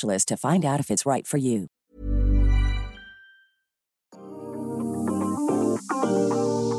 to find out if it's right.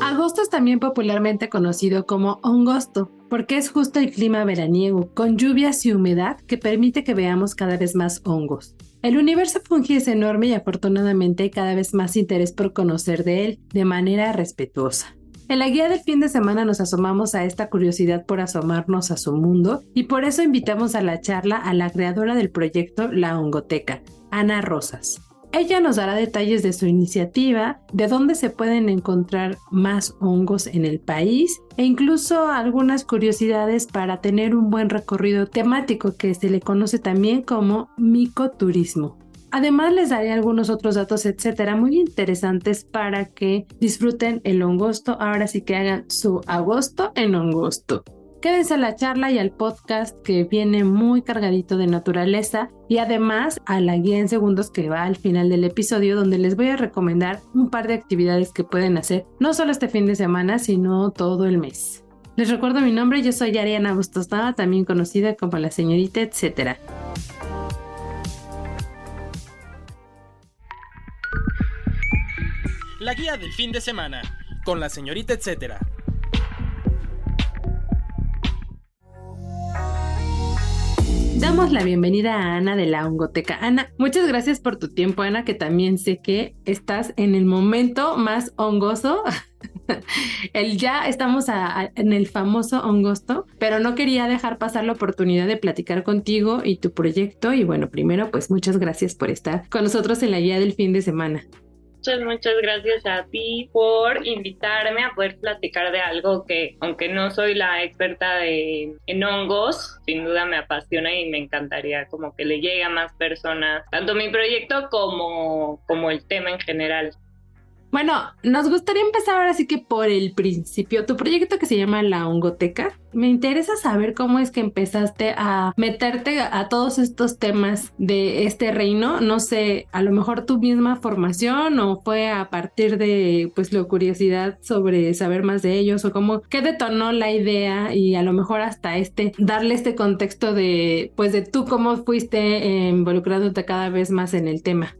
Agosto es también popularmente conocido como hongosto, porque es justo el clima veraniego, con lluvias y humedad que permite que veamos cada vez más hongos. El universo fungi es enorme y afortunadamente hay cada vez más interés por conocer de él de manera respetuosa. En la guía del fin de semana nos asomamos a esta curiosidad por asomarnos a su mundo y por eso invitamos a la charla a la creadora del proyecto La Hongoteca, Ana Rosas. Ella nos dará detalles de su iniciativa, de dónde se pueden encontrar más hongos en el país e incluso algunas curiosidades para tener un buen recorrido temático que se le conoce también como micoturismo. Además les daré algunos otros datos, etcétera, muy interesantes para que disfruten el hongosto. Ahora sí que hagan su agosto en hongosto. Quédense a la charla y al podcast que viene muy cargadito de naturaleza y además a la guía en segundos que va al final del episodio donde les voy a recomendar un par de actividades que pueden hacer no solo este fin de semana sino todo el mes. Les recuerdo mi nombre, yo soy Ariana Bustos también conocida como la señorita etcétera. La guía del fin de semana, con la señorita etcétera. Damos la bienvenida a Ana de la Hongoteca. Ana, muchas gracias por tu tiempo, Ana, que también sé que estás en el momento más hongoso. el ya estamos en el famoso hongosto, pero no quería dejar pasar la oportunidad de platicar contigo y tu proyecto. Y bueno, primero, pues muchas gracias por estar con nosotros en la guía del fin de semana. Muchas, muchas gracias a ti por invitarme a poder platicar de algo que, aunque no soy la experta en hongos, sin duda me apasiona y me encantaría como que le llegue a más personas, tanto mi proyecto como, como el tema en general. Bueno, nos gustaría empezar ahora sí que por el principio. Tu proyecto que se llama La Hongoteca. Me interesa saber cómo es que empezaste a meterte a todos estos temas de este reino. No sé, a lo mejor tu misma formación o fue a partir de pues la curiosidad sobre saber más de ellos o cómo, qué detonó la idea y a lo mejor hasta este, darle este contexto de pues de tú cómo fuiste involucrándote cada vez más en el tema.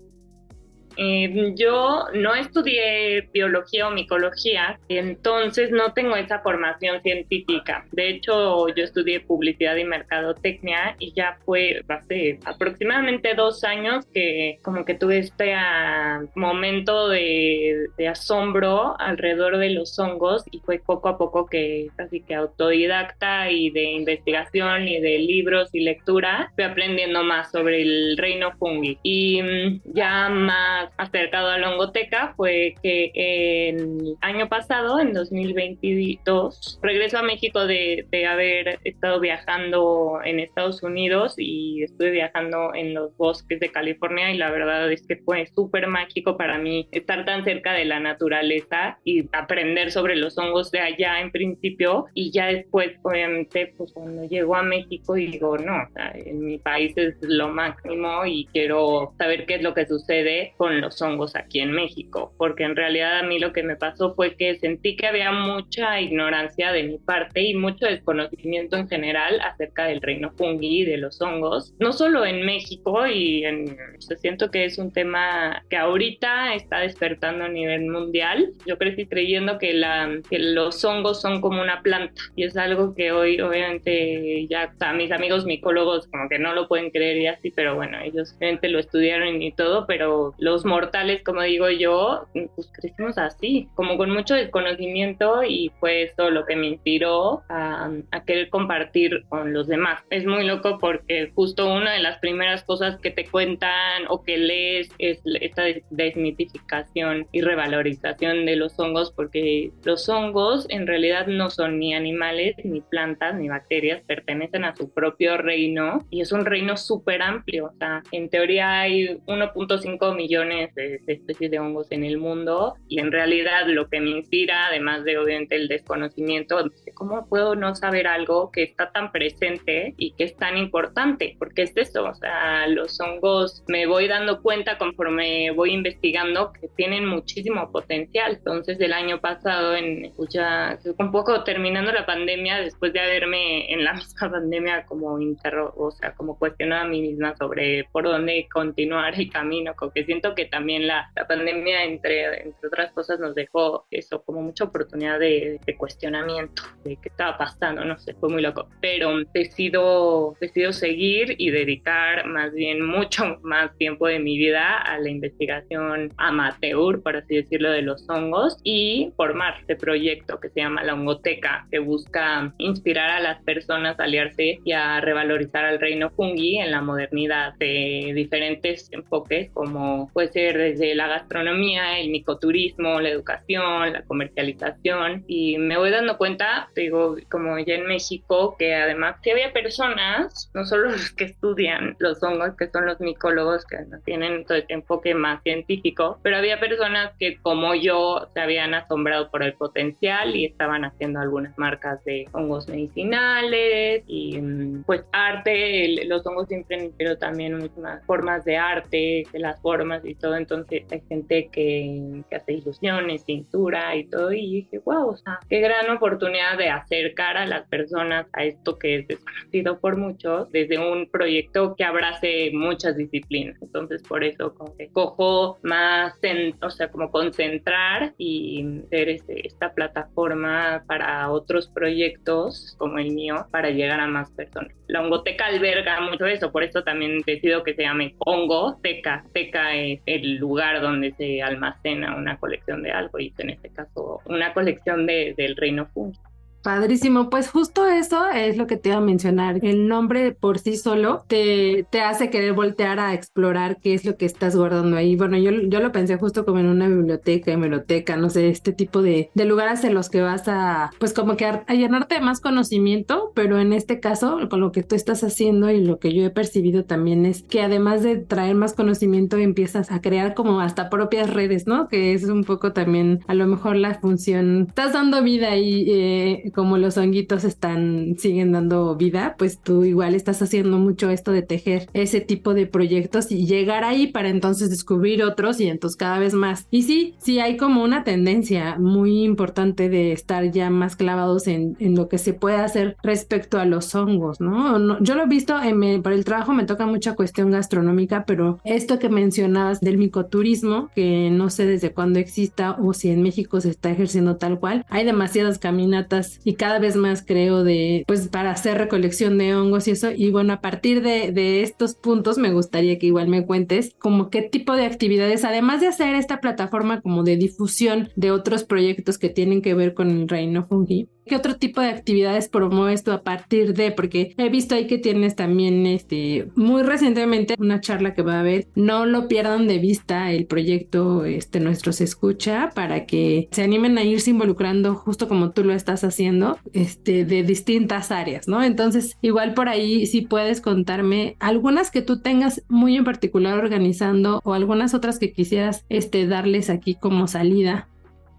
Eh, yo no estudié biología o micología, entonces no tengo esa formación científica. De hecho, yo estudié publicidad y mercadotecnia y ya fue hace aproximadamente dos años que como que tuve este ah, momento de, de, asombro alrededor de los hongos y fue poco a poco que casi que autodidacta y de investigación y de libros y lectura fui aprendiendo más sobre el reino fungi y mm, ya más acercado a Longoteca fue que el año pasado, en 2022, regreso a México de, de haber estado viajando en Estados Unidos y estuve viajando en los bosques de California y la verdad es que fue súper mágico para mí estar tan cerca de la naturaleza y aprender sobre los hongos de allá en principio y ya después obviamente pues cuando llego a México digo no, en mi país es lo máximo y quiero saber qué es lo que sucede con con los hongos aquí en México, porque en realidad a mí lo que me pasó fue que sentí que había mucha ignorancia de mi parte y mucho desconocimiento en general acerca del reino fungi y de los hongos, no solo en México y en, siento que es un tema que ahorita está despertando a nivel mundial. Yo crecí creyendo que, la, que los hongos son como una planta y es algo que hoy obviamente ya a mis amigos micólogos como que no lo pueden creer y así, pero bueno, ellos obviamente lo estudiaron y todo, pero los mortales, como digo yo, pues crecimos así, como con mucho desconocimiento y fue eso lo que me inspiró a, a querer compartir con los demás. Es muy loco porque justo una de las primeras cosas que te cuentan o que lees es esta desmitificación y revalorización de los hongos porque los hongos en realidad no son ni animales, ni plantas, ni bacterias, pertenecen a su propio reino y es un reino súper amplio. O sea, en teoría hay 1.5 millones de, especies de hongos en el mundo y en realidad lo que me inspira, además de obviamente el desconocimiento, ¿cómo puedo no saber algo que está tan presente y que es tan importante? Porque es eso, o sea, los hongos me voy dando cuenta conforme voy investigando que tienen muchísimo potencial. Entonces, el año pasado, en pues ya un poco terminando la pandemia, después de haberme en la misma pandemia como interro, o sea, como cuestionado a mí misma sobre por dónde continuar el camino, porque siento que también la, la pandemia, entre, entre otras cosas, nos dejó eso, como mucha oportunidad de, de cuestionamiento de qué estaba pasando, no sé, fue muy loco, pero decido, decido seguir y dedicar más bien mucho más tiempo de mi vida a la investigación amateur, por así decirlo, de los hongos y formar este proyecto que se llama la Hongoteca, que busca inspirar a las personas a aliarse y a revalorizar al reino fungi en la modernidad de diferentes enfoques, como puede ser desde la gastronomía, el micoturismo, la educación, la comercialización. Y me voy dando cuenta, digo, como ya en México, que además que había personas, no solo los que estudian los hongos, que son los micólogos, que tienen todo este enfoque más científico, pero había personas que como yo se habían asombrado por el potencial y estaban haciendo algunas marcas de hongos medicinales y mm, pues arte, los hongos siempre pero también muchas formas de arte, las formas y todo, entonces hay gente que, que hace ilusiones, pintura y todo y dije, wow, o sea, qué gran oportunidad de acercar a las personas a esto que es desconocido por muchos desde un proyecto que abrace muchas disciplinas, entonces por eso como que cojo más, o sea, como concentrar y ser este, esta plataforma para otros proyectos como el mío para llegar a más personas. La Hongoteca alberga mucho eso, por eso también decido que se llame Hongo Teca. Teca es el lugar donde se almacena una colección de algo y en este caso una colección de, del reino fungi. Padrísimo, pues justo eso es lo que te iba a mencionar. El nombre por sí solo te, te hace querer voltear a explorar qué es lo que estás guardando ahí. Bueno, yo, yo lo pensé justo como en una biblioteca, hemeroteca, no sé, este tipo de, de lugares en los que vas a, pues como que a, llenarte de más conocimiento, pero en este caso, con lo que tú estás haciendo y lo que yo he percibido también es que además de traer más conocimiento, empiezas a crear como hasta propias redes, ¿no? Que es un poco también a lo mejor la función, estás dando vida ahí. Eh, como los honguitos están, siguen dando vida, pues tú igual estás haciendo mucho esto de tejer ese tipo de proyectos y llegar ahí para entonces descubrir otros y entonces cada vez más. Y sí, sí hay como una tendencia muy importante de estar ya más clavados en, en lo que se puede hacer respecto a los hongos, ¿no? yo lo he visto, en, por el trabajo me toca mucha cuestión gastronómica, pero esto que mencionabas del micoturismo, que no sé desde cuándo exista o si en México se está ejerciendo tal cual, hay demasiadas caminatas y cada vez más creo de, pues para hacer recolección de hongos y eso. Y bueno, a partir de, de estos puntos me gustaría que igual me cuentes como qué tipo de actividades, además de hacer esta plataforma como de difusión de otros proyectos que tienen que ver con el reino fungi, ¿Qué otro tipo de actividades promueves tú a partir de? Porque he visto ahí que tienes también este muy recientemente una charla que va a haber. No lo pierdan de vista el proyecto este nuestro se escucha para que se animen a irse involucrando justo como tú lo estás haciendo este de distintas áreas, ¿no? Entonces, igual por ahí si puedes contarme algunas que tú tengas muy en particular organizando o algunas otras que quisieras este darles aquí como salida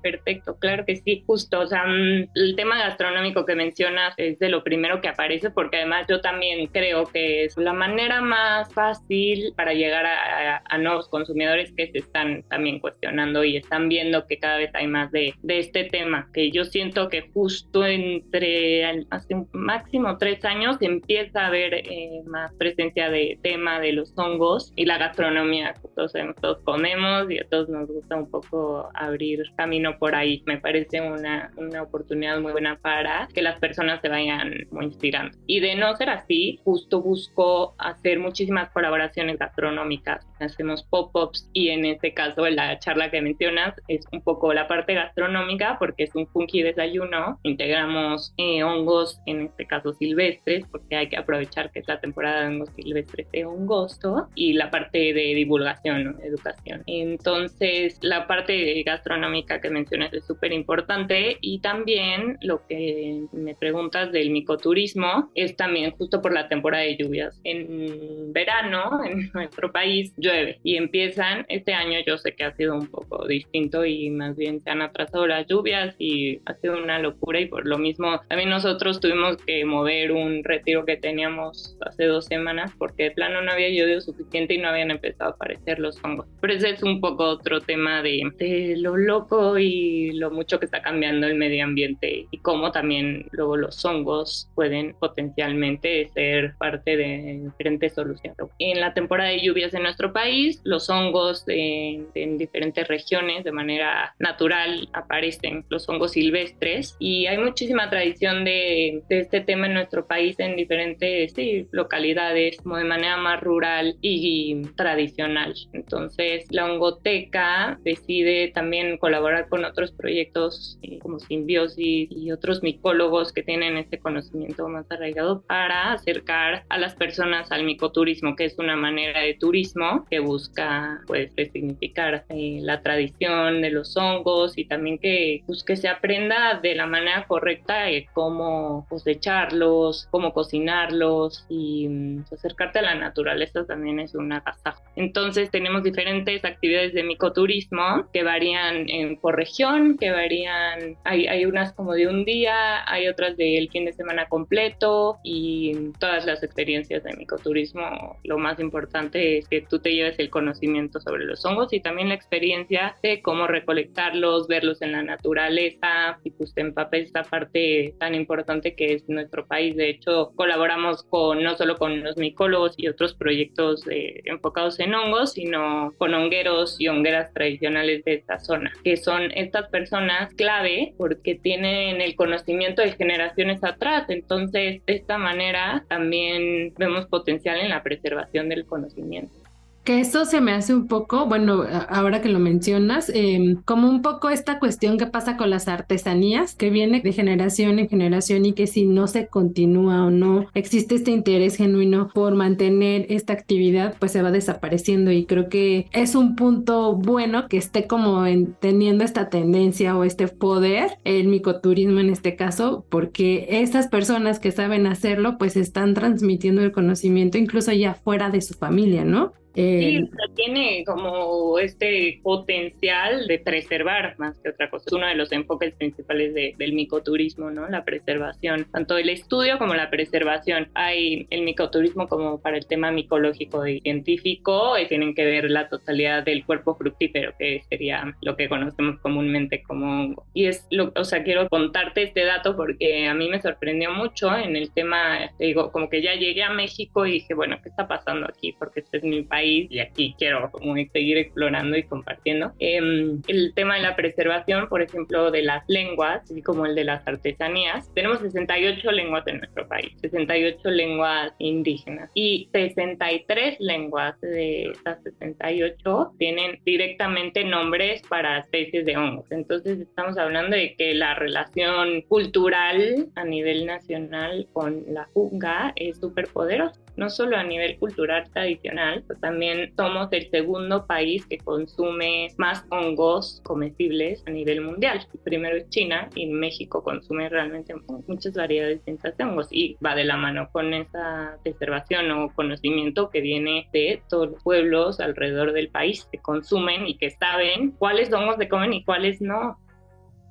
perfecto, claro que sí, justo, o sea, mm, el tema gastronómico que mencionas es de lo primero que aparece porque además yo también creo que es la manera más fácil para llegar a, nuevos consumidores que se están también cuestionando y están viendo que cada vez hay más de, este tema, que yo siento que justo entre hace máximo tres años empieza a haber eh, más presencia de tema de los hongos y la gastronomía. Todos, todos comemos y a todos nos gusta un poco abrir camino por ahí. Me parece una, una oportunidad muy buena para que las personas se vayan inspirando. Y de no ser así, justo busco hacer muchísimas colaboraciones gastronómicas. Hacemos pop-ups y en este caso la charla que mencionas es un poco la parte gastronómica porque es un funky desayuno. Integramos eh, hongos, en este caso silvestres, porque hay que aprovechar que es la temporada de hongos silvestres de hongosto y la parte de divulgación, educación. Entonces, la parte gastronómica que mencionas es súper importante y también lo que me preguntas del micoturismo es también justo por la temporada de lluvias. En verano, en nuestro país, llueve y empiezan, este año yo sé que ha sido un poco distinto y más bien se han atrasado las lluvias y ha sido una locura y por lo mismo también nosotros tuvimos que mover un retiro que teníamos hace dos semanas porque de plano no había llovido suficiente y no habían empezado a aparecer los hongos. Pero ese es un poco otro tema de, de lo loco y lo mucho que está cambiando el medio ambiente y cómo también luego los hongos pueden potencialmente ser parte de diferentes soluciones. En la temporada de lluvias en nuestro país, los hongos en, en diferentes regiones de manera natural aparecen, los hongos silvestres, y hay muchísima tradición de, de este tema en nuestro país en diferentes localidades, como de manera más rural y tradicional. Entonces, la Ongoteca decide también colaborar con otros proyectos eh, como Simbiosis y otros micólogos que tienen este conocimiento más arraigado para acercar a las personas al micoturismo, que es una manera de turismo que busca pues significar eh, la tradición de los hongos y también que, pues, que se aprenda de la manera correcta de cómo cosecharlos, cómo cocinarlos y mm, acercarte a la naturaleza también es un agasajo. Entonces tenemos diferentes actividades de micoturismo que varían por región, que varían, hay, hay unas como de un día, hay otras del fin de semana completo y todas las experiencias de micoturismo, lo más importante es que tú te lleves el conocimiento sobre los hongos y también la experiencia de cómo recolectarlos, verlos en la naturaleza y pues te empapes esta parte tan importante que es nuestro país. De hecho, colaboramos con no solo con los micólogos y otros proyectos enfocados en hongos, sino con hongueros y hongueras tradicionales de esta zona, que son estas personas clave porque tienen el conocimiento de generaciones atrás. Entonces, de esta manera también vemos potencial en la preservación del conocimiento. Que eso se me hace un poco, bueno, ahora que lo mencionas, em, como un poco esta cuestión que pasa con las artesanías, que viene de generación en generación y que si no se continúa o no existe este interés genuino por mantener esta actividad, pues se va desapareciendo y creo que es un punto bueno que esté como en, teniendo esta tendencia o este poder, el micoturismo en este caso, porque estas personas que saben hacerlo, pues están transmitiendo el conocimiento incluso ya fuera de su familia, ¿no? Sí, eh, tiene como este potencial de preservar más que otra cosa. Es uno de los enfoques principales del micoturismo, ¿no? La preservación, tanto el estudio como la preservación. Hay el micoturismo como para el tema micológico y científico, y tienen que ver la totalidad del cuerpo fructífero, que sería lo que conocemos comúnmente como hongo. Y es, lo, o sea, quiero contarte este dato porque a mí me sorprendió mucho en el tema, digo, como que ya llegué a México y dije, bueno, ¿qué está pasando aquí? Porque este es mi país y aquí quiero seguir explorando y compartiendo. Em, el tema de la preservación, por ejemplo, de las lenguas, así como el de las artesanías, tenemos 68 lenguas en nuestro país, 68 lenguas indígenas y 63 lenguas de esas 68 tienen directamente nombres para especies de hongos. Entonces estamos hablando de que la relación cultural a nivel nacional con la junga es súper poderosa no solo a nivel cultural tradicional, también somos el segundo país que consume más hongos comestibles a nivel mundial. Primero es China y México consume realmente muchas variedades de hongos y va de la mano con esa preservación o conocimiento que viene de todos los pueblos alrededor del país que consumen y que saben cuáles hongos se comen y cuáles no.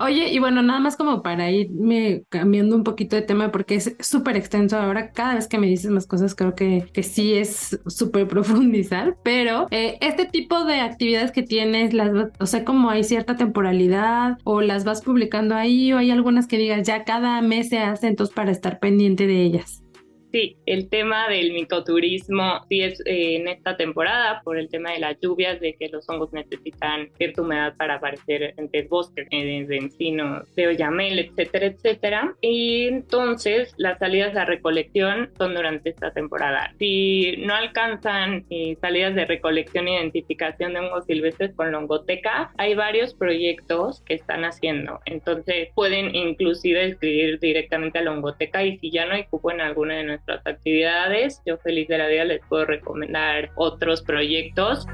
Oye, y bueno, nada más como para irme cambiando un poquito de tema, porque es súper extenso ahora, cada vez que me dices más cosas creo que, que sí es súper profundizar, pero eh, este tipo de actividades que tienes, las, o sea, como hay cierta temporalidad o las vas publicando ahí o hay algunas que digas ya cada mes se hacen, entonces para estar pendiente de ellas. Sí, el tema del micoturismo sí es eh, en esta temporada por el tema de las lluvias, de que los hongos necesitan cierta humedad para aparecer entre bosques eh, de encino, de oyamel, etcétera, etcétera. Y entonces las salidas a recolección son durante esta temporada. Si no alcanzan eh, salidas de recolección e identificación de hongos silvestres con longoteca, hay varios proyectos que están haciendo. Entonces pueden inclusive escribir directamente a longoteca y si ya no hay cupo en alguna de nuestras actividades. Yo feliz de la vida les puedo recomendar otros proyectos.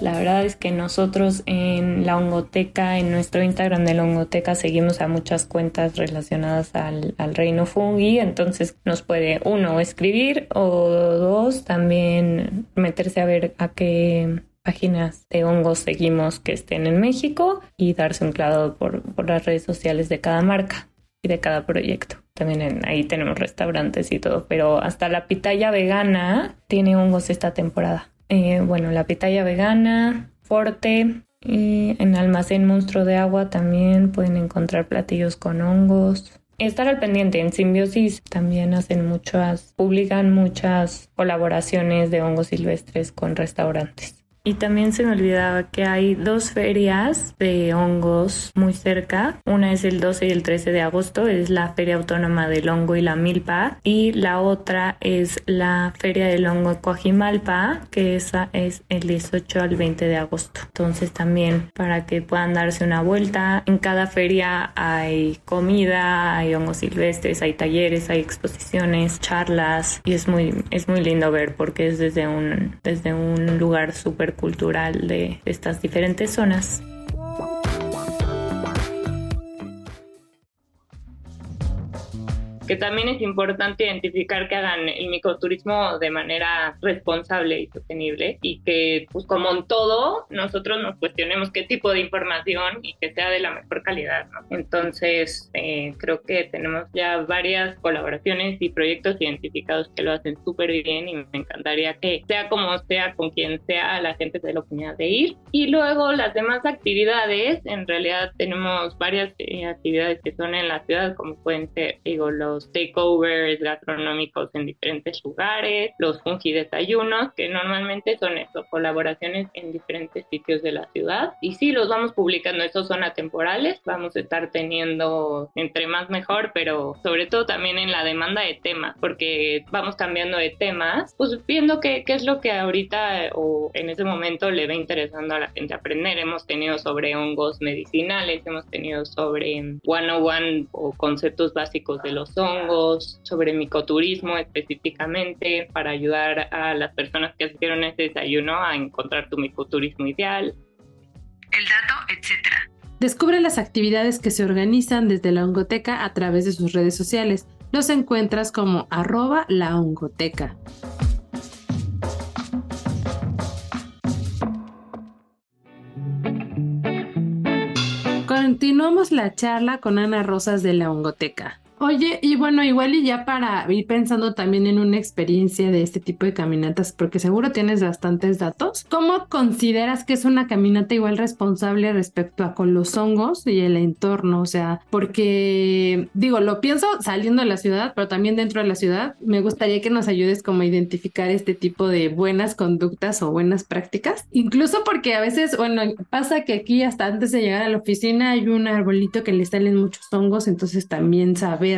La verdad es que nosotros en la Ongoteca, en nuestro Instagram de la Ongoteca, seguimos a muchas cuentas relacionadas al, al, reino fungi, entonces nos puede uno escribir o dos también meterse a ver a qué páginas de hongos seguimos que estén en México y darse un clavo por, las redes sociales de cada marca y de cada proyecto. También ahí tenemos restaurantes y todo, pero hasta la pitaya vegana tiene hongos esta temporada. Eh, bueno, la pitaya vegana, Forte, y en Almacén Monstruo de Agua también pueden encontrar platillos con hongos. Estar al pendiente, en Simbiosis también hacen muchas, publican muchas colaboraciones de hongos silvestres con restaurantes. Y también se me olvidaba que hay dos ferias de hongos muy cerca. Una es el 12 y el 13 de agosto, es la Feria Autónoma del Hongo y la Milpa. Y la otra es la Feria del Hongo de Coajimalpa, que esa es el 18 al 20 de agosto. Entonces también para que puedan darse una vuelta. En cada feria hay comida, hay hongos silvestres, hay talleres, hay exposiciones, charlas. Y es muy, es muy lindo ver porque es desde un, desde un lugar súper cultural de estas diferentes zonas. Que también es importante identificar que hagan el microturismo de manera responsable y sostenible y que pues como en todo nosotros nos cuestionemos qué tipo de información y que sea de la mejor calidad. Entonces eh, creo que tenemos ya varias colaboraciones y proyectos identificados que lo hacen súper bien y me encantaría que sea como sea, con quien sea, la gente se la oportunidad de ir. Y luego las demás actividades, en realidad tenemos varias eh, actividades que son en la ciudad como pueden ser, digo, los takeovers gastronómicos en diferentes lugares, los fungi desayunos, que normalmente son eso, colaboraciones en diferentes sitios de la ciudad. Y sí, los vamos publicando, esos son atemporales, vamos a estar teniendo entre más mejor, pero sobre todo también en la demanda de temas, porque vamos cambiando de temas, pues viendo qué, qué es lo que ahorita o en ese momento le va interesando a la gente aprender. Hemos tenido sobre hongos medicinales, hemos tenido sobre one-on-one o conceptos básicos de los hongos hongos, sobre micoturismo específicamente, para ayudar a las personas que asistieron a este desayuno a encontrar tu micoturismo ideal. El dato, etcétera. Descubre las actividades que se organizan desde la Ongoteca a través de sus redes sociales. Los encuentras como arroba la Ongoteca. Continuamos la charla con Ana Rosas de la Ongoteca. Oye, y bueno, igual y ya para ir pensando también en una experiencia de este tipo de caminatas, porque seguro tienes bastantes datos, ¿cómo consideras que es una caminata igual responsable respecto a con los hongos y el entorno? O sea, porque digo, lo pienso saliendo de la ciudad, pero también dentro de la ciudad, me gustaría que nos ayudes como a identificar este tipo de buenas conductas o buenas prácticas, incluso porque a veces, bueno, pasa que aquí hasta antes de llegar a la oficina hay un arbolito que le salen muchos hongos, entonces también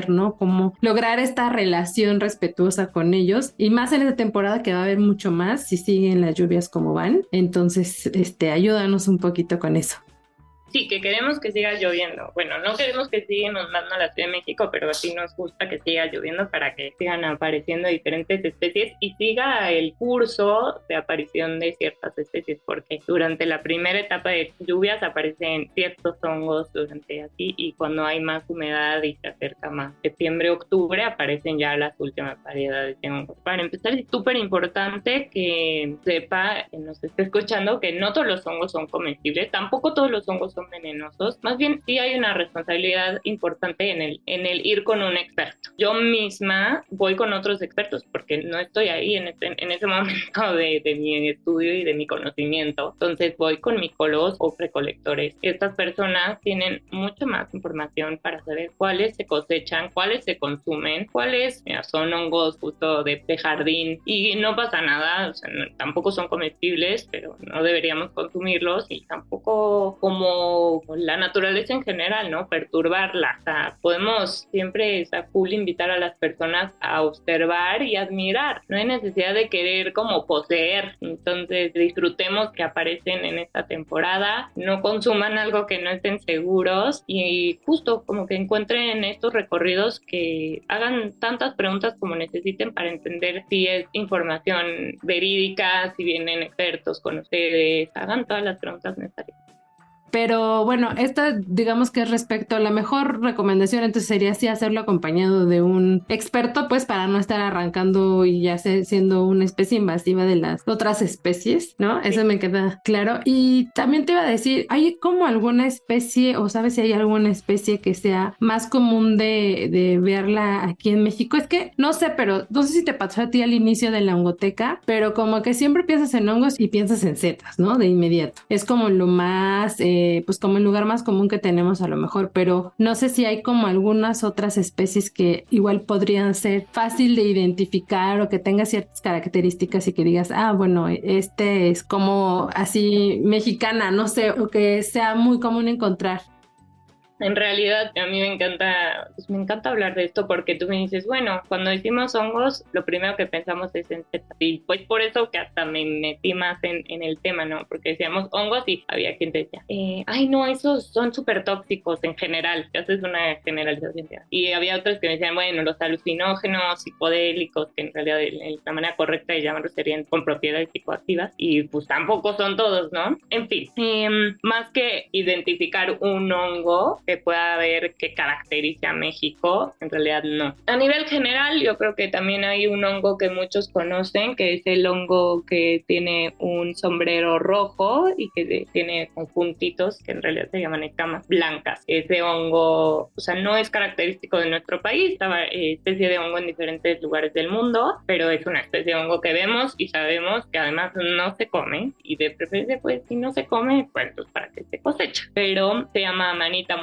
¿no? Cómo lograr esta relación respetuosa con ellos y más en esta temporada que va a haber mucho más si siguen las lluvias como van. Entonces, este, ayúdanos un poquito con eso. Sí, que queremos que siga lloviendo. Bueno, no queremos que siga inundando la Ciudad de México, pero sí nos gusta que siga lloviendo para que sigan apareciendo diferentes especies y siga el curso de aparición de ciertas especies, porque durante la primera etapa de lluvias aparecen ciertos hongos durante así y cuando hay más humedad y se acerca más septiembre, octubre, aparecen ya las últimas variedades de hongos. Para empezar, es súper importante que sepa, que nos esté escuchando, que no todos los hongos son comestibles, tampoco todos los hongos son venenosos, más bien sí hay una responsabilidad importante en el, en el ir con un experto. Yo misma voy con otros expertos porque no estoy ahí en, este, en ese momento de, de mi estudio y de mi conocimiento, entonces voy con micólogos o recolectores. Estas personas tienen mucho más información para saber cuáles se cosechan, cuáles se consumen, cuáles son hongos justo de, de, jardín y no pasa nada, o sea, tampoco son comestibles, pero no deberíamos consumirlos y tampoco como la naturaleza en general, ¿no? Perturbarla. O sea, podemos siempre, está cool invitar a las personas a observar y admirar. No hay necesidad de querer como poseer. Entonces disfrutemos que aparecen en esta temporada, no consuman algo que no estén seguros y justo como que encuentren estos recorridos que hagan tantas preguntas como necesiten para entender si es información verídica, si vienen expertos con ustedes, hagan todas las preguntas necesarias. Pero bueno, esta digamos que es respecto a la mejor recomendación, entonces sería así hacerlo acompañado de un experto, pues para no estar arrancando y ya siendo una especie invasiva de las otras especies, ¿no? Eso me queda claro. Y también te iba a decir, ¿hay como alguna especie o sabes si hay alguna especie que sea más común de, de verla aquí en México? Es que no sé, pero no sé si te pasó a ti al inicio de la hongoteca, pero como que siempre piensas en hongos y piensas en setas, ¿no? De inmediato. Es como lo más... Eh, eh, pues como el lugar más común que tenemos a lo mejor, pero no sé si hay como algunas otras especies que igual podrían ser fácil de identificar o que tenga ciertas características y que digas, ah, bueno, este es como así mexicana, no sé, o que sea muy común encontrar. En realidad, a mí me encanta, pues me encanta hablar de esto porque tú me dices, bueno, cuando decimos hongos, lo primero que pensamos es en setas. Y pues por eso que hasta me metí más en, en el tema, ¿no? Porque decíamos hongos y había quien decía, eh, ay, no, esos son súper tóxicos en general. Ya es una generalización. Y había otros que me decían, bueno, los alucinógenos, psicodélicos, que en realidad la manera correcta de llamarlos serían con propiedades psicoactivas. Y pues tampoco son todos, ¿no? En fin, em, más que identificar un hongo, pueda haber que caracterice a México, en realidad no. A nivel general, yo creo que también hay un hongo que muchos conocen, que es el hongo que tiene un sombrero rojo y que tiene conjuntitos que en realidad se llaman escamas blancas. Ese hongo, o sea, no es característico de nuestro país, es especie de hongo en diferentes lugares del mundo, pero es una especie de hongo que vemos y sabemos que además no se come y de preferencia pues si no se come, pues, pues para que se cosecha. Pero se llama manita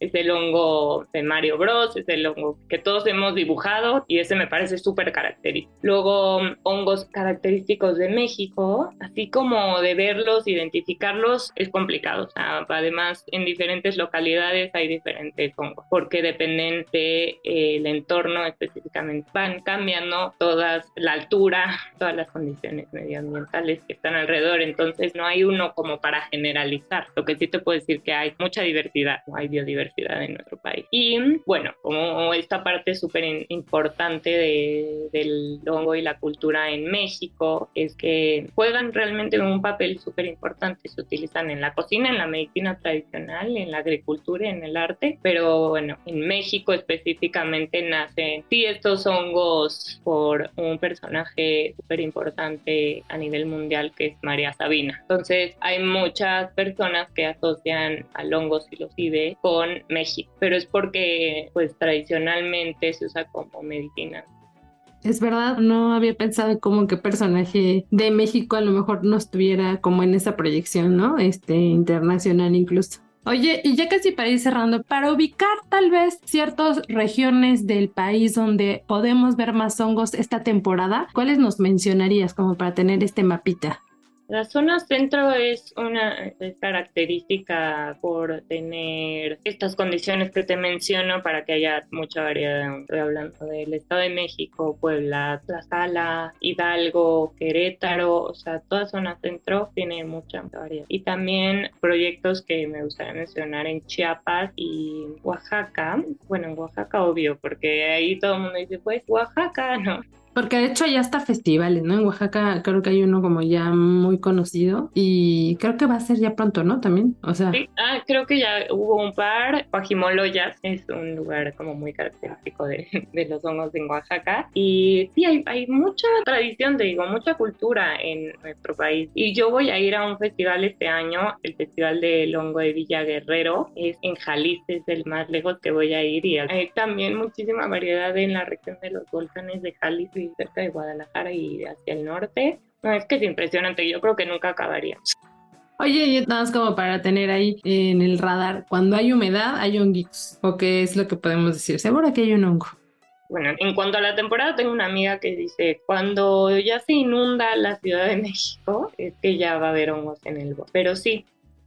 es el hongo de Mario Bros, es el hongo que todos hemos dibujado y ese me parece súper característico. Luego, hongos característicos de México, así como de verlos, identificarlos, es complicado. además, en diferentes localidades hay diferentes hongos, porque dependen del de, entorno específicamente. Van cambiando todas, la altura, todas las condiciones medioambientales que están alrededor, entonces no hay uno como para generalizar. Lo que sí te puedo decir que hay mucha diversidad, hay biodiversidad en nuestro país. Y bueno, como esta parte súper importante de, del hongo y la cultura en México es que juegan realmente un papel súper importante. Se utilizan en la cocina, en la medicina tradicional, en la agricultura, en el arte, pero bueno, en México específicamente nacen sí estos hongos por un personaje súper importante a nivel mundial que es María Sabina. Entonces hay muchas personas que asocian al hongo psilocibe con México, pero es porque pues tradicionalmente se usa como medicina. Es verdad, no había pensado como que personaje de México a lo mejor no estuviera como en esa proyección, ¿no? Este internacional incluso. Oye, y ya casi para ir cerrando, para ubicar tal vez ciertas regiones del país donde podemos ver más hongos esta temporada, ¿cuáles nos mencionarías como para tener este mapita? La zona centro es una característica por tener estas condiciones que te menciono para que haya mucha variedad. Estoy hablando del Estado de México, Puebla, Tlaxcala, Hidalgo, Querétaro, o sea, toda zona centro tiene mucha variedad. Y también proyectos que me gustaría mencionar en Chiapas y Oaxaca. Bueno, en Oaxaca obvio, porque ahí todo el mundo dice, pues Oaxaca, ¿no? Porque de hecho ya está festivales, ¿no? En Oaxaca creo que hay uno como ya muy conocido y creo que va a ser ya pronto, ¿no? También, o sea. Sí, ah, creo que ya hubo un par. Guajimoloyas es un lugar como muy característico de, de los hongos en Oaxaca. Y sí, hay, hay mucha tradición, te digo, mucha cultura en nuestro país. Y yo voy a ir a un festival este año, el Festival del Hongo de Villa Guerrero. Es en Jalisco, es el más lejos que voy a ir. Y hay también muchísima variedad en la región de los volcanes de Jalisco cerca de Guadalajara y hacia el norte. No, es que es impresionante, yo creo que nunca acabaríamos. Oye, y nada más como para tener ahí en el radar, cuando hay humedad hay honguitos, o qué es lo que podemos decir, seguro que hay un hongo. Bueno, en cuanto a la temporada, tengo una amiga que dice, cuando ya se inunda la Ciudad de México, es que ya va a haber hongos en el bosque. Pero sí,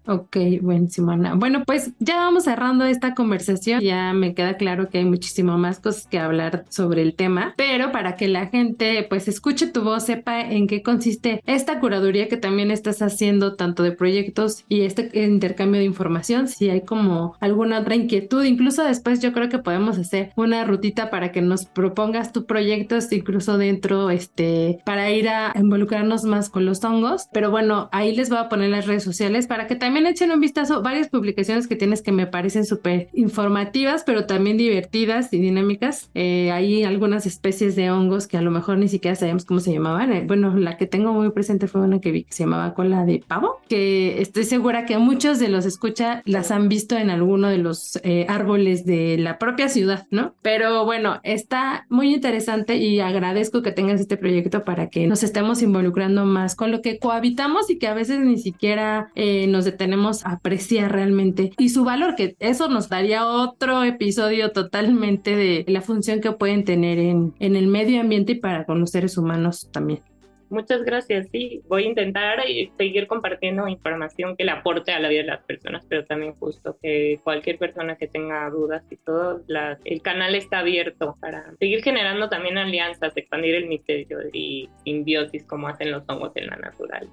Ok, buenísimo, Ana. Bueno, pues ya vamos cerrando esta conversación. Ya me queda claro que hay muchísimo más cosas que hablar sobre el tema, pero para que la gente pues escuche tu voz, sepa en qué consiste esta curaduría que también estás haciendo tanto de proyectos y este intercambio de información, si hay como alguna otra inquietud, incluso después yo creo que podemos hacer una rutita para que nos propongas tu proyectos incluso dentro, este, para ir a involucrarnos más con los hongos. Pero bueno, ahí les voy a poner las redes sociales para que también también echen un vistazo varias publicaciones que tienes que me parecen súper informativas, pero también divertidas y dinámicas. Eh, hay algunas especies de hongos que a lo mejor ni siquiera sabemos cómo se llamaban. Eh, bueno, la que tengo muy presente fue una que vi que se llamaba cola de pavo, que estoy segura que muchos de los escucha las han visto en alguno de los eh, árboles de la propia ciudad, ¿no? Pero bueno, está muy interesante y agradezco que tengas este proyecto para que nos estemos involucrando más con lo que cohabitamos y que a veces ni siquiera nos detenemos tenemos apreciar realmente y su valor, que eso nos daría otro episodio totalmente de la función que pueden tener en, en el medio ambiente y para con los seres humanos también. Muchas gracias. Sí, voy a intentar seguir compartiendo información que le aporte a la vida de las personas, pero también justo que cualquier persona que tenga dudas y todo, el canal está abierto para seguir generando también alianzas, expandir el misterio y simbiosis como hacen los hongos en la natural.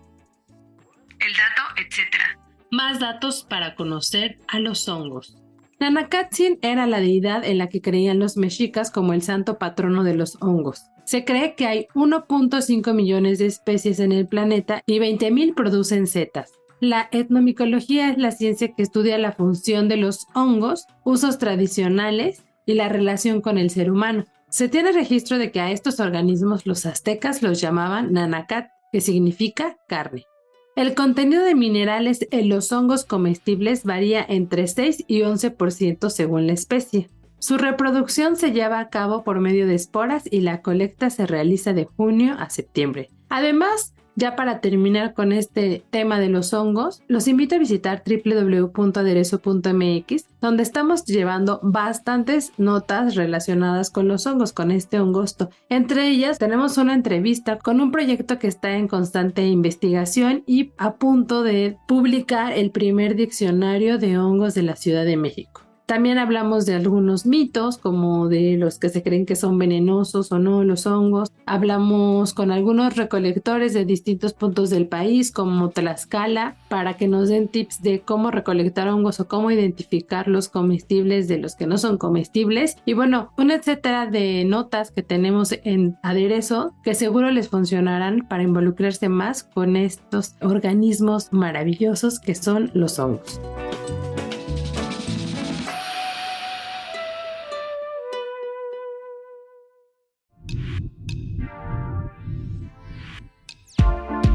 El dato, etcétera más datos para conocer a los hongos. Nanacatzin era la deidad en la que creían los mexicas como el santo patrono de los hongos. Se cree que hay 1.5 millones de especies en el planeta y 20.000 producen setas. La etnomicología es la ciencia que estudia la función de los hongos, usos tradicionales y la relación con el ser humano. Se tiene registro de que a estos organismos los aztecas los llamaban nanacat, que significa carne. El contenido de minerales en los hongos comestibles varía entre 6 y 11% según la especie. Su reproducción se lleva a cabo por medio de esporas y la colecta se realiza de junio a septiembre. Además, ya para terminar con este tema de los hongos, los invito a visitar www.aderezo.mx, donde estamos llevando bastantes notas relacionadas con los hongos, con este hongosto. Entre ellas, tenemos una entrevista con un proyecto que está en constante investigación y a punto de publicar el primer diccionario de hongos de la Ciudad de México. También hablamos de algunos mitos, como de los que se creen que son venenosos o no los hongos. Hablamos con algunos recolectores de distintos puntos del país, como Tlaxcala, para que nos den tips de cómo recolectar hongos o cómo identificar los comestibles de los que no son comestibles. Y bueno, un etcétera de notas que tenemos en aderezo que seguro les funcionarán para involucrarse más con estos organismos maravillosos que son los hongos.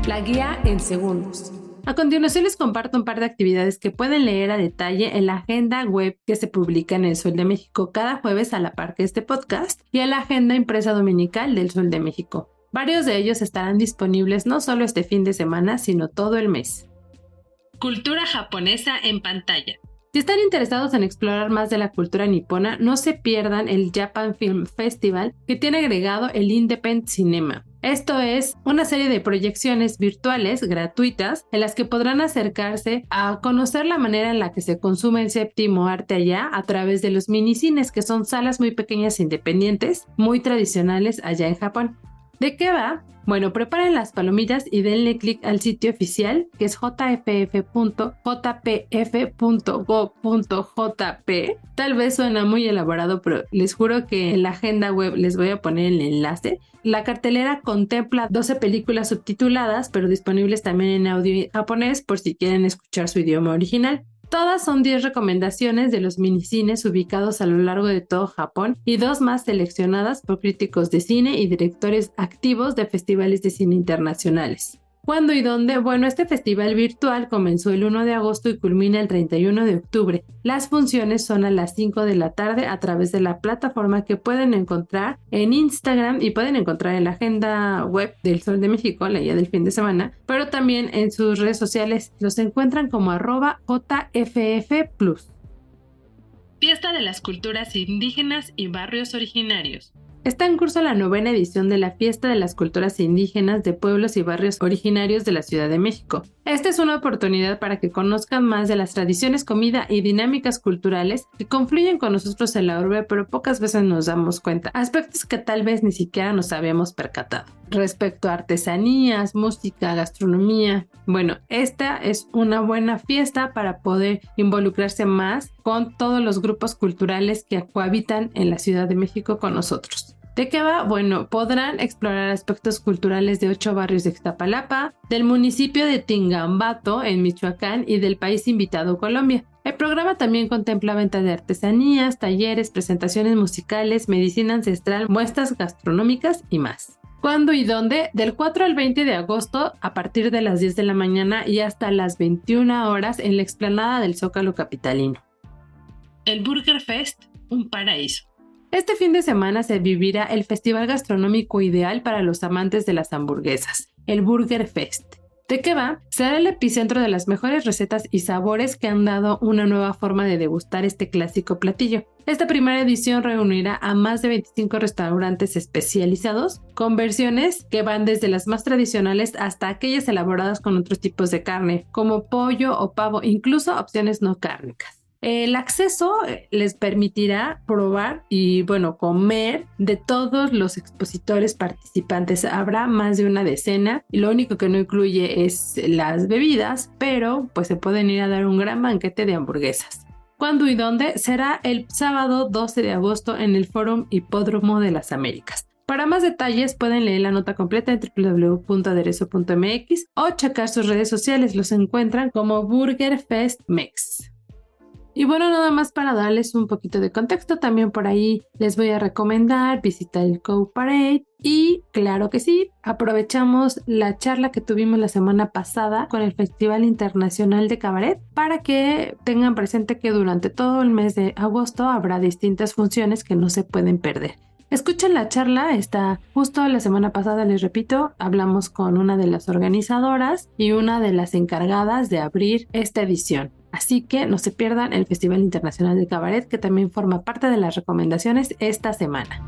La guía en segundos. A continuación les comparto un par de actividades que pueden leer a detalle en la agenda web que se publica en El Sol de México cada jueves a la par que este podcast y en la agenda impresa dominical del Sol de México. Varios de ellos estarán disponibles no solo este fin de semana, sino todo el mes. Cultura japonesa en pantalla. Si están interesados en explorar más de la cultura nipona, no se pierdan el Japan Film Festival que tiene agregado el Independent Cinema Esto es una serie de proyecciones virtuales gratuitas en las que podrán acercarse a conocer la manera en la que se consume el séptimo arte allá a través de los minicines, que son salas muy pequeñas e independientes, muy tradicionales allá en Japón. ¿De qué va? Bueno, preparen las palomitas y denle clic al sitio oficial que es jff.jpf.go.jp. Tal vez suena muy elaborado, pero les juro que en la agenda web les voy a poner el enlace. La cartelera contempla 12 películas subtituladas, pero disponibles también en audio japonés por si quieren escuchar su idioma original. Todas son 10 recomendaciones de los minicines ubicados a lo largo de todo Japón y dos más seleccionadas por críticos de cine y directores activos de festivales de cine internacionales. ¿Cuándo y dónde? Bueno, este festival virtual comenzó el 1 de agosto y culmina el 31 de octubre. Las funciones son a las 5 de la tarde a través de la plataforma que pueden encontrar en Instagram y pueden encontrar en la agenda web del Sol de México, la guía del fin de semana, pero también en sus redes sociales los encuentran como arroba JFF Fiesta de las Culturas Indígenas y Barrios Originarios. Está en curso la novena edición de la Fiesta de las Culturas Indígenas de Pueblos y Barrios Originarios de la Ciudad de México. Esta es una oportunidad para que conozcan más de las tradiciones, comida y dinámicas culturales que confluyen con nosotros en la urbe, pero pocas veces nos damos cuenta, aspectos que tal vez ni siquiera nos habíamos percatado. Respecto a artesanías, música, gastronomía, bueno, esta es una buena fiesta para poder involucrarse más con todos los grupos culturales que cohabitan en la Ciudad de México con nosotros. ¿De qué va? Bueno, podrán explorar aspectos culturales de ocho barrios de Ixtapalapa, del municipio de Tingambato en Michoacán y del país invitado Colombia. El programa también contempla venta de artesanías, talleres, presentaciones musicales, medicina ancestral, muestras gastronómicas y más. ¿Cuándo y dónde? Del 4 al 20 de agosto a partir de las 10 de la mañana y hasta las 21 horas en la explanada del Zócalo Capitalino. El Burger Fest, un paraíso. Este fin de semana se vivirá el festival gastronómico ideal para los amantes de las hamburguesas, el Burger Fest. ¿De qué va? Será el epicentro de las mejores recetas y sabores que han dado una nueva forma de degustar este clásico platillo. Esta primera edición reunirá a más de 25 restaurantes especializados con versiones que van desde las más tradicionales hasta aquellas elaboradas con otros tipos de carne, como pollo o pavo, incluso opciones no cárnicas. El acceso eh, les permitirá probar y, bueno, comer de todos los expositores participantes. Habrá más de una decena y lo único que no incluye es las bebidas, pero pues se pueden ir a dar un gran banquete de hamburguesas. ¿Cuándo y dónde? Será el sábado 12 de agosto en el Fórum Hipódromo de las Américas. Para más detalles pueden leer la nota completa en www.aderezo.mx o checar sus redes sociales. Los encuentran como Burger Fest Mex. Y bueno, nada más para darles un poquito de contexto, también por ahí les voy a recomendar visitar el Co Parade. Y claro que sí, aprovechamos la charla que tuvimos la semana pasada con el Festival Internacional de Cabaret para que tengan presente que durante todo el mes de agosto habrá distintas funciones que no se pueden perder. Escuchen la charla, está justo la semana pasada, les repito, hablamos con una de las organizadoras y una de las encargadas de abrir esta edición. Así que no se pierdan el Festival Internacional de Cabaret, que también forma parte de las recomendaciones esta semana.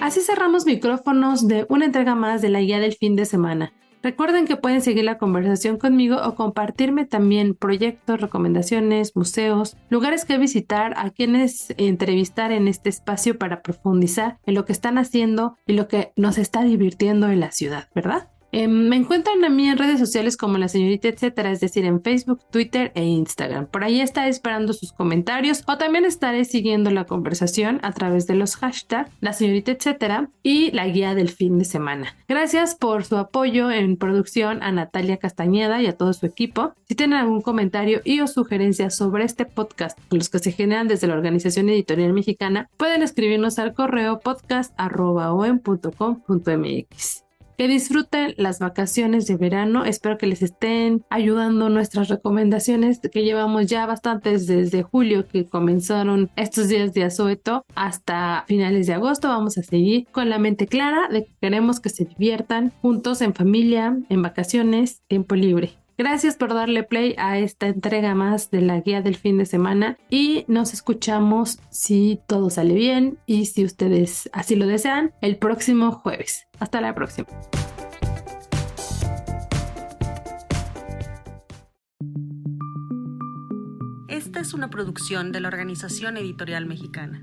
Así cerramos micrófonos de una entrega más de la guía del fin de semana. Recuerden que pueden seguir la conversación conmigo o compartirme también proyectos, recomendaciones, museos, lugares que visitar, a quienes entrevistar en este espacio para profundizar en lo que están haciendo y lo que nos está divirtiendo en la ciudad, ¿verdad? Em, me encuentran a mí en redes sociales como la señorita etcétera, es decir, en Facebook, Twitter e Instagram. Por ahí estaré esperando sus comentarios o también estaré siguiendo la conversación a través de los hashtags la señorita etcétera y la guía del fin de semana. Gracias por su apoyo en producción a Natalia Castañeda y a todo su equipo. Si tienen algún comentario y o sugerencia sobre este podcast, los que se generan desde la Organización Editorial Mexicana, pueden escribirnos al correo podcast.com.mx. Que disfruten las vacaciones de verano. Espero que les estén ayudando nuestras recomendaciones que llevamos ya bastantes desde julio que comenzaron estos días de asueto hasta finales de agosto. Vamos a seguir con la mente clara de que queremos que se diviertan juntos en familia, en vacaciones, tiempo libre. Gracias por darle play a esta entrega más de la guía del fin de semana y nos escuchamos si todo sale bien y si ustedes así lo desean el próximo jueves. Hasta la próxima. Esta es una producción de la Organización Editorial Mexicana.